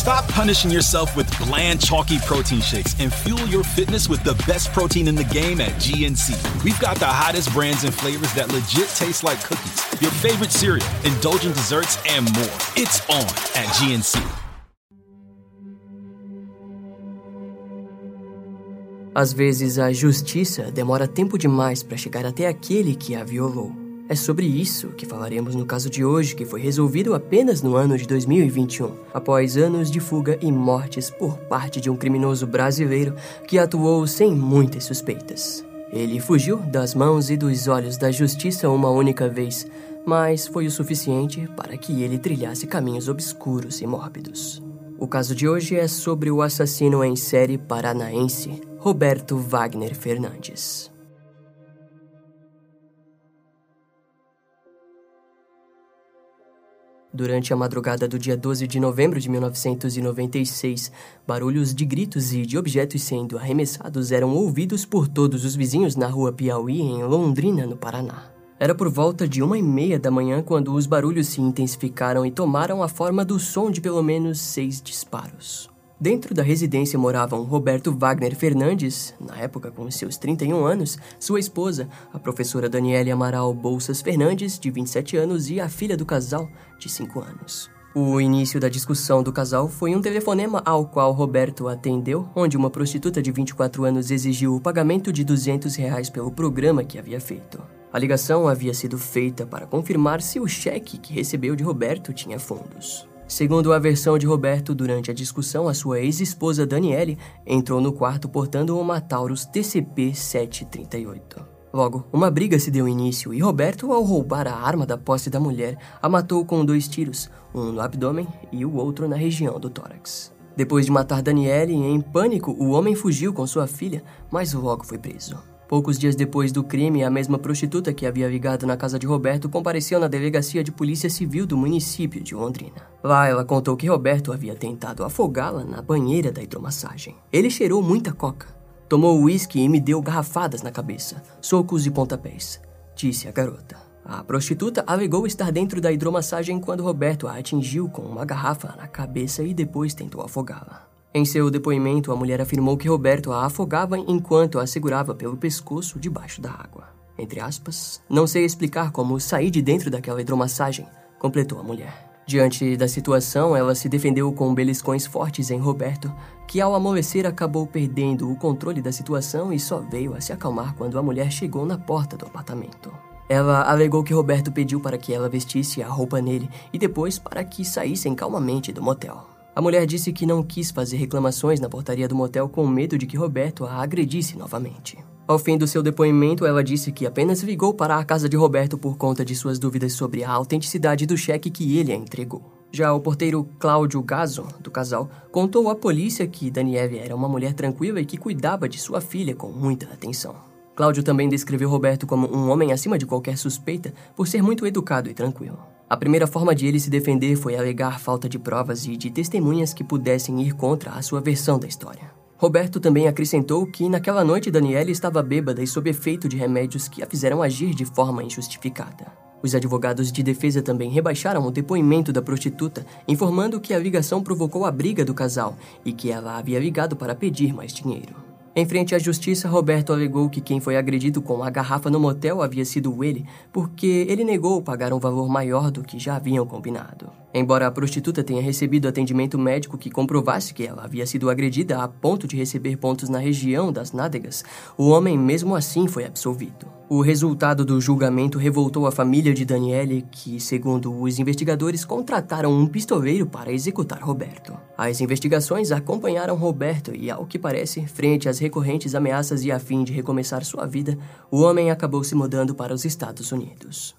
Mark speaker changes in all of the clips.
Speaker 1: Stop punishing yourself with bland, chalky protein shakes and fuel your fitness with the best protein in the game at GNC. We've got the hottest brands and flavors that legit taste like cookies, your favorite cereal, indulgent desserts, and more. It's on at GNC.
Speaker 2: Às vezes, a justiça demora tempo demais para chegar até aquele que a violou. É sobre isso que falaremos no caso de hoje, que foi resolvido apenas no ano de 2021, após anos de fuga e mortes por parte de um criminoso brasileiro que atuou sem muitas suspeitas. Ele fugiu das mãos e dos olhos da justiça uma única vez, mas foi o suficiente para que ele trilhasse caminhos obscuros e mórbidos. O caso de hoje é sobre o assassino em série paranaense, Roberto Wagner Fernandes. Durante a madrugada do dia 12 de novembro de 1996, barulhos de gritos e de objetos sendo arremessados eram ouvidos por todos os vizinhos na rua Piauí, em Londrina, no Paraná. Era por volta de uma e meia da manhã quando os barulhos se intensificaram e tomaram a forma do som de pelo menos seis disparos. Dentro da residência moravam Roberto Wagner Fernandes, na época com seus 31 anos, sua esposa, a professora Daniele Amaral Bolsas Fernandes, de 27 anos, e a filha do casal, de 5 anos. O início da discussão do casal foi um telefonema ao qual Roberto atendeu, onde uma prostituta de 24 anos exigiu o pagamento de 200 reais pelo programa que havia feito. A ligação havia sido feita para confirmar se o cheque que recebeu de Roberto tinha fundos. Segundo a versão de Roberto, durante a discussão, a sua ex-esposa Daniele entrou no quarto portando uma Taurus TCP 738. Logo, uma briga se deu início e Roberto, ao roubar a arma da posse da mulher, a matou com dois tiros, um no abdômen e o outro na região do tórax. Depois de matar Daniele, em pânico, o homem fugiu com sua filha, mas logo foi preso. Poucos dias depois do crime, a mesma prostituta que havia ligado na casa de Roberto compareceu na delegacia de polícia civil do município de Londrina. Lá, ela contou que Roberto havia tentado afogá-la na banheira da hidromassagem. Ele cheirou muita coca, tomou uísque e me deu garrafadas na cabeça, socos e pontapés, disse a garota. A prostituta alegou estar dentro da hidromassagem quando Roberto a atingiu com uma garrafa na cabeça e depois tentou afogá-la. Em seu depoimento, a mulher afirmou que Roberto a afogava enquanto a segurava pelo pescoço debaixo da água. Entre aspas, não sei explicar como sair de dentro daquela hidromassagem, completou a mulher. Diante da situação, ela se defendeu com beliscões fortes em Roberto, que ao amolecer acabou perdendo o controle da situação e só veio a se acalmar quando a mulher chegou na porta do apartamento. Ela alegou que Roberto pediu para que ela vestisse a roupa nele e depois para que saíssem calmamente do motel. A mulher disse que não quis fazer reclamações na portaria do motel com medo de que Roberto a agredisse novamente. Ao fim do seu depoimento, ela disse que apenas ligou para a casa de Roberto por conta de suas dúvidas sobre a autenticidade do cheque que ele a entregou. Já o porteiro Cláudio Gazo, do casal, contou à polícia que Danieve era uma mulher tranquila e que cuidava de sua filha com muita atenção. Cláudio também descreveu Roberto como um homem acima de qualquer suspeita por ser muito educado e tranquilo. A primeira forma de ele se defender foi alegar falta de provas e de testemunhas que pudessem ir contra a sua versão da história. Roberto também acrescentou que naquela noite Daniele estava bêbada e sob efeito de remédios que a fizeram agir de forma injustificada. Os advogados de defesa também rebaixaram o depoimento da prostituta, informando que a ligação provocou a briga do casal e que ela havia ligado para pedir mais dinheiro. Em frente à justiça, Roberto alegou que quem foi agredido com a garrafa no motel havia sido ele, porque ele negou pagar um valor maior do que já haviam combinado. Embora a prostituta tenha recebido atendimento médico que comprovasse que ela havia sido agredida a ponto de receber pontos na região das nádegas, o homem mesmo assim foi absolvido. O resultado do julgamento revoltou a família de Daniele, que, segundo os investigadores, contrataram um pistoleiro para executar Roberto. As investigações acompanharam Roberto e, ao que parece, frente às recorrentes ameaças e a fim de recomeçar sua vida, o homem acabou se mudando para os Estados Unidos.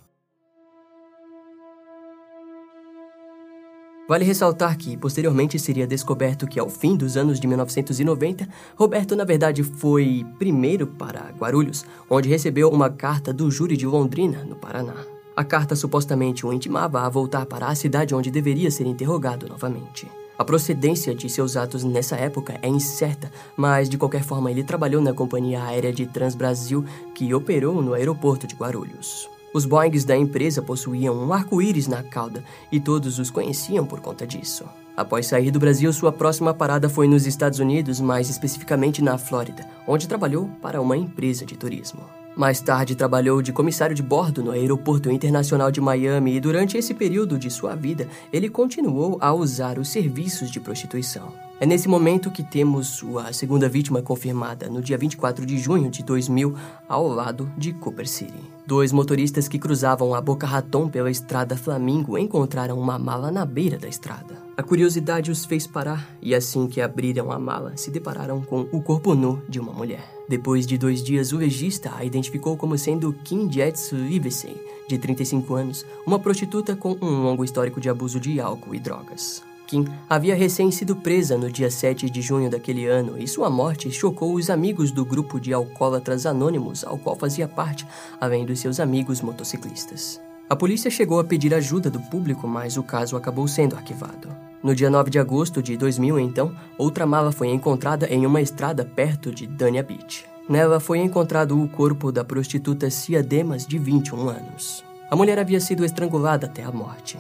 Speaker 2: Vale ressaltar que, posteriormente, seria descoberto que, ao fim dos anos de 1990, Roberto, na verdade, foi primeiro para Guarulhos, onde recebeu uma carta do júri de Londrina, no Paraná. A carta supostamente o intimava a voltar para a cidade onde deveria ser interrogado novamente. A procedência de seus atos nessa época é incerta, mas de qualquer forma ele trabalhou na companhia aérea de Transbrasil, que operou no aeroporto de Guarulhos. Os Boeings da empresa possuíam um arco-íris na cauda e todos os conheciam por conta disso. Após sair do Brasil, sua próxima parada foi nos Estados Unidos, mais especificamente na Flórida, onde trabalhou para uma empresa de turismo. Mais tarde, trabalhou de comissário de bordo no Aeroporto Internacional de Miami e, durante esse período de sua vida, ele continuou a usar os serviços de prostituição. É nesse momento que temos sua segunda vítima confirmada, no dia 24 de junho de 2000, ao lado de Cooper City. Dois motoristas que cruzavam a Boca Raton pela estrada Flamingo encontraram uma mala na beira da estrada. A curiosidade os fez parar e, assim que abriram a mala, se depararam com o corpo nu de uma mulher. Depois de dois dias, o legista a identificou como sendo Kim Jetsu Livesey, de 35 anos, uma prostituta com um longo histórico de abuso de álcool e drogas. Kim havia recém sido presa no dia 7 de junho daquele ano e sua morte chocou os amigos do grupo de alcoólatras anônimos ao qual fazia parte, além dos seus amigos motociclistas. A polícia chegou a pedir ajuda do público, mas o caso acabou sendo arquivado. No dia 9 de agosto de 2000, então, outra mala foi encontrada em uma estrada perto de Dania Beach. Nela foi encontrado o corpo da prostituta Cia Demas, de 21 anos. A mulher havia sido estrangulada até a morte.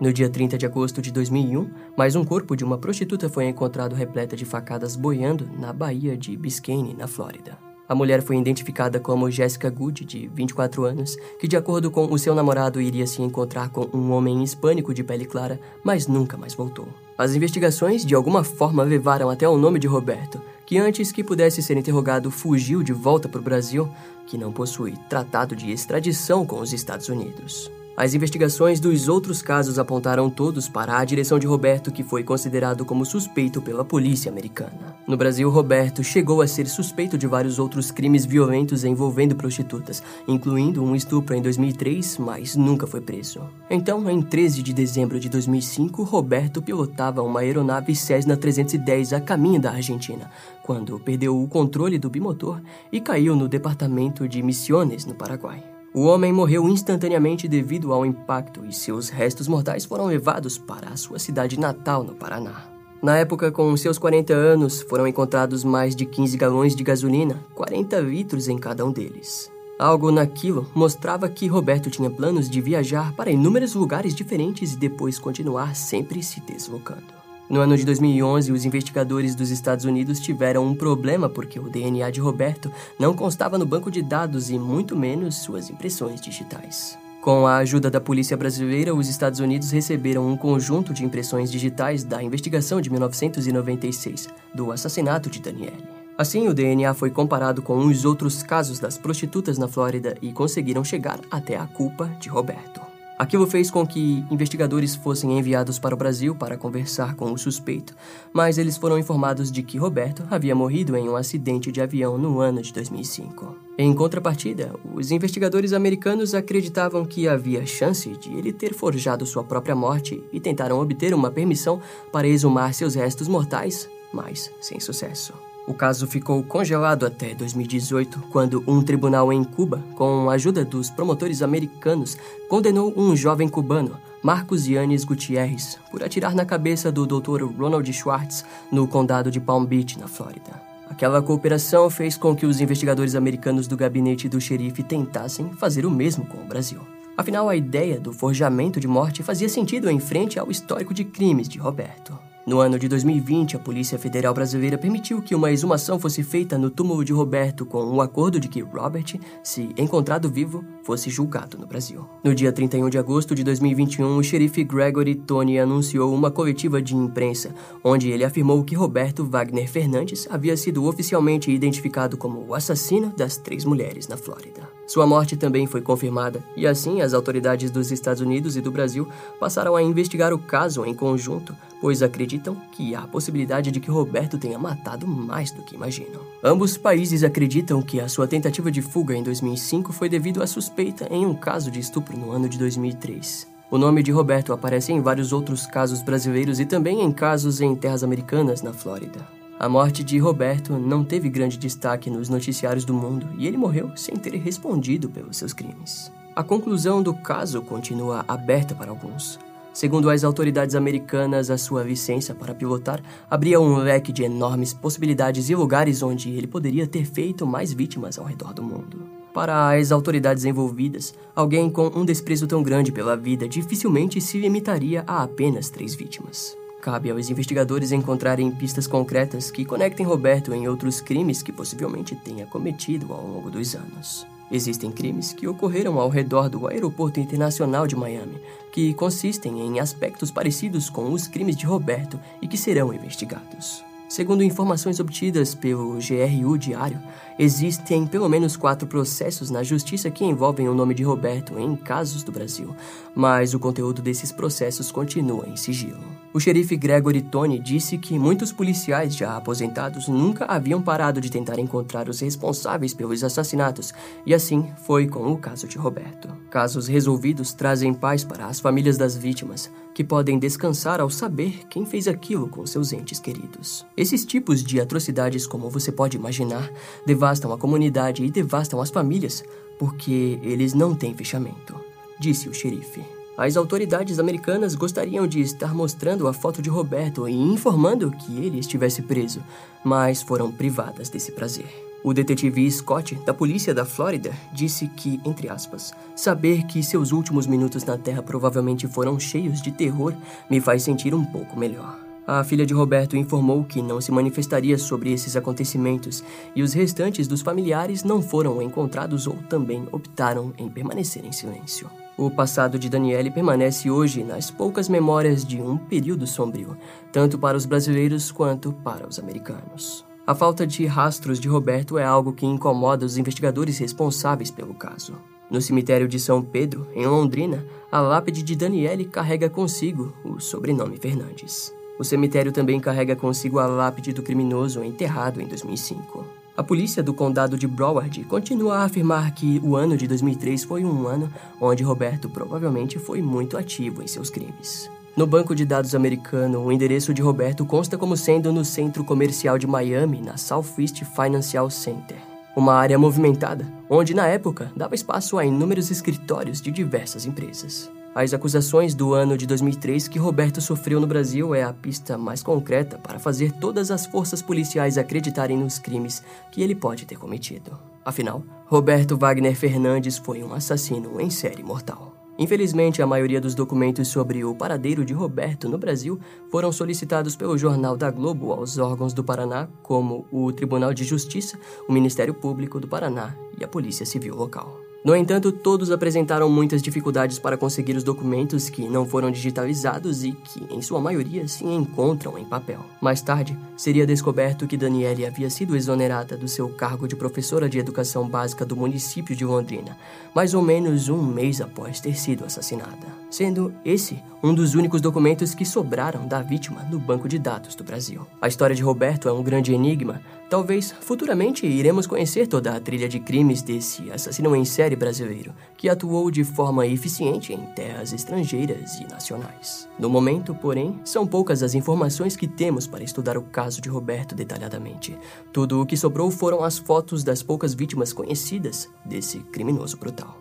Speaker 2: No dia 30 de agosto de 2001, mais um corpo de uma prostituta foi encontrado repleta de facadas boiando na Baía de Biscayne, na Flórida. A mulher foi identificada como Jessica Good, de 24 anos, que, de acordo com o seu namorado, iria se encontrar com um homem hispânico de pele clara, mas nunca mais voltou. As investigações, de alguma forma, levaram até o nome de Roberto, que antes que pudesse ser interrogado fugiu de volta para o Brasil, que não possui tratado de extradição com os Estados Unidos. As investigações dos outros casos apontaram todos para a direção de Roberto, que foi considerado como suspeito pela polícia americana. No Brasil, Roberto chegou a ser suspeito de vários outros crimes violentos envolvendo prostitutas, incluindo um estupro em 2003, mas nunca foi preso. Então, em 13 de dezembro de 2005, Roberto pilotava uma aeronave Cessna 310 a caminho da Argentina, quando perdeu o controle do bimotor e caiu no departamento de Misiones, no Paraguai. O homem morreu instantaneamente devido ao impacto e seus restos mortais foram levados para a sua cidade natal, no Paraná. Na época, com seus 40 anos, foram encontrados mais de 15 galões de gasolina, 40 litros em cada um deles. Algo naquilo mostrava que Roberto tinha planos de viajar para inúmeros lugares diferentes e depois continuar sempre se deslocando. No ano de 2011, os investigadores dos Estados Unidos tiveram um problema porque o DNA de Roberto não constava no banco de dados e muito menos suas impressões digitais. Com a ajuda da polícia brasileira, os Estados Unidos receberam um conjunto de impressões digitais da investigação de 1996 do assassinato de Daniele. Assim, o DNA foi comparado com os outros casos das prostitutas na Flórida e conseguiram chegar até a culpa de Roberto. Aquilo fez com que investigadores fossem enviados para o Brasil para conversar com o suspeito, mas eles foram informados de que Roberto havia morrido em um acidente de avião no ano de 2005. Em contrapartida, os investigadores americanos acreditavam que havia chance de ele ter forjado sua própria morte e tentaram obter uma permissão para exumar seus restos mortais, mas sem sucesso. O caso ficou congelado até 2018, quando um tribunal em Cuba, com a ajuda dos promotores americanos, condenou um jovem cubano, Marcos Yanes Gutierrez, por atirar na cabeça do Dr. Ronald Schwartz no condado de Palm Beach, na Flórida. Aquela cooperação fez com que os investigadores americanos do gabinete do xerife tentassem fazer o mesmo com o Brasil. Afinal, a ideia do forjamento de morte fazia sentido em frente ao histórico de crimes de Roberto. No ano de 2020, a Polícia Federal Brasileira permitiu que uma exumação fosse feita no túmulo de Roberto com o acordo de que Robert, se encontrado vivo, fosse julgado no Brasil. No dia 31 de agosto de 2021, o xerife Gregory Tony anunciou uma coletiva de imprensa, onde ele afirmou que Roberto Wagner Fernandes havia sido oficialmente identificado como o assassino das três mulheres na Flórida. Sua morte também foi confirmada, e assim as autoridades dos Estados Unidos e do Brasil passaram a investigar o caso em conjunto, pois acreditam que há a possibilidade de que Roberto tenha matado mais do que imaginam. Ambos países acreditam que a sua tentativa de fuga em 2005 foi devido à suspeita em um caso de estupro no ano de 2003. O nome de Roberto aparece em vários outros casos brasileiros e também em casos em terras americanas na Flórida. A morte de Roberto não teve grande destaque nos noticiários do mundo e ele morreu sem ter respondido pelos seus crimes. A conclusão do caso continua aberta para alguns. Segundo as autoridades americanas, a sua licença para pilotar abria um leque de enormes possibilidades e lugares onde ele poderia ter feito mais vítimas ao redor do mundo. Para as autoridades envolvidas, alguém com um desprezo tão grande pela vida dificilmente se limitaria a apenas três vítimas. Cabe aos investigadores encontrarem pistas concretas que conectem Roberto em outros crimes que possivelmente tenha cometido ao longo dos anos. Existem crimes que ocorreram ao redor do Aeroporto Internacional de Miami, que consistem em aspectos parecidos com os crimes de Roberto e que serão investigados. Segundo informações obtidas pelo GRU Diário, existem pelo menos quatro processos na justiça que envolvem o nome de Roberto em casos do Brasil, mas o conteúdo desses processos continua em sigilo. O xerife Gregory Tony disse que muitos policiais já aposentados nunca haviam parado de tentar encontrar os responsáveis pelos assassinatos, e assim foi com o caso de Roberto. Casos resolvidos trazem paz para as famílias das vítimas, que podem descansar ao saber quem fez aquilo com seus entes queridos. Esses tipos de atrocidades, como você pode imaginar, devastam a comunidade e devastam as famílias, porque eles não têm fechamento, disse o xerife. As autoridades americanas gostariam de estar mostrando a foto de Roberto e informando que ele estivesse preso, mas foram privadas desse prazer. O detetive Scott, da polícia da Flórida, disse que, entre aspas, saber que seus últimos minutos na Terra provavelmente foram cheios de terror me faz sentir um pouco melhor. A filha de Roberto informou que não se manifestaria sobre esses acontecimentos e os restantes dos familiares não foram encontrados ou também optaram em permanecer em silêncio. O passado de Daniele permanece hoje nas poucas memórias de um período sombrio, tanto para os brasileiros quanto para os americanos. A falta de rastros de Roberto é algo que incomoda os investigadores responsáveis pelo caso. No cemitério de São Pedro, em Londrina, a lápide de Daniele carrega consigo o sobrenome Fernandes. O cemitério também carrega consigo a lápide do criminoso enterrado em 2005. A polícia do condado de Broward continua a afirmar que o ano de 2003 foi um ano onde Roberto provavelmente foi muito ativo em seus crimes. No banco de dados americano, o endereço de Roberto consta como sendo no centro comercial de Miami, na Southeast Financial Center. Uma área movimentada, onde na época dava espaço a inúmeros escritórios de diversas empresas. As acusações do ano de 2003 que Roberto sofreu no Brasil é a pista mais concreta para fazer todas as forças policiais acreditarem nos crimes que ele pode ter cometido. Afinal, Roberto Wagner Fernandes foi um assassino em série mortal. Infelizmente, a maioria dos documentos sobre o paradeiro de Roberto no Brasil foram solicitados pelo Jornal da Globo aos órgãos do Paraná, como o Tribunal de Justiça, o Ministério Público do Paraná e a Polícia Civil local. No entanto, todos apresentaram muitas dificuldades para conseguir os documentos que não foram digitalizados e que, em sua maioria, se encontram em papel. Mais tarde, seria descoberto que Daniele havia sido exonerada do seu cargo de professora de educação básica do município de Londrina, mais ou menos um mês após ter sido assassinada, sendo esse um dos únicos documentos que sobraram da vítima no banco de dados do Brasil. A história de Roberto é um grande enigma. Talvez futuramente iremos conhecer toda a trilha de crimes desse assassino em série brasileiro, que atuou de forma eficiente em terras estrangeiras e nacionais. No momento, porém, são poucas as informações que temos para estudar o caso de Roberto detalhadamente. Tudo o que sobrou foram as fotos das poucas vítimas conhecidas desse criminoso brutal.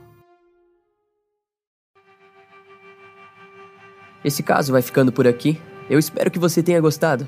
Speaker 2: Esse caso vai ficando por aqui. Eu espero que você tenha gostado.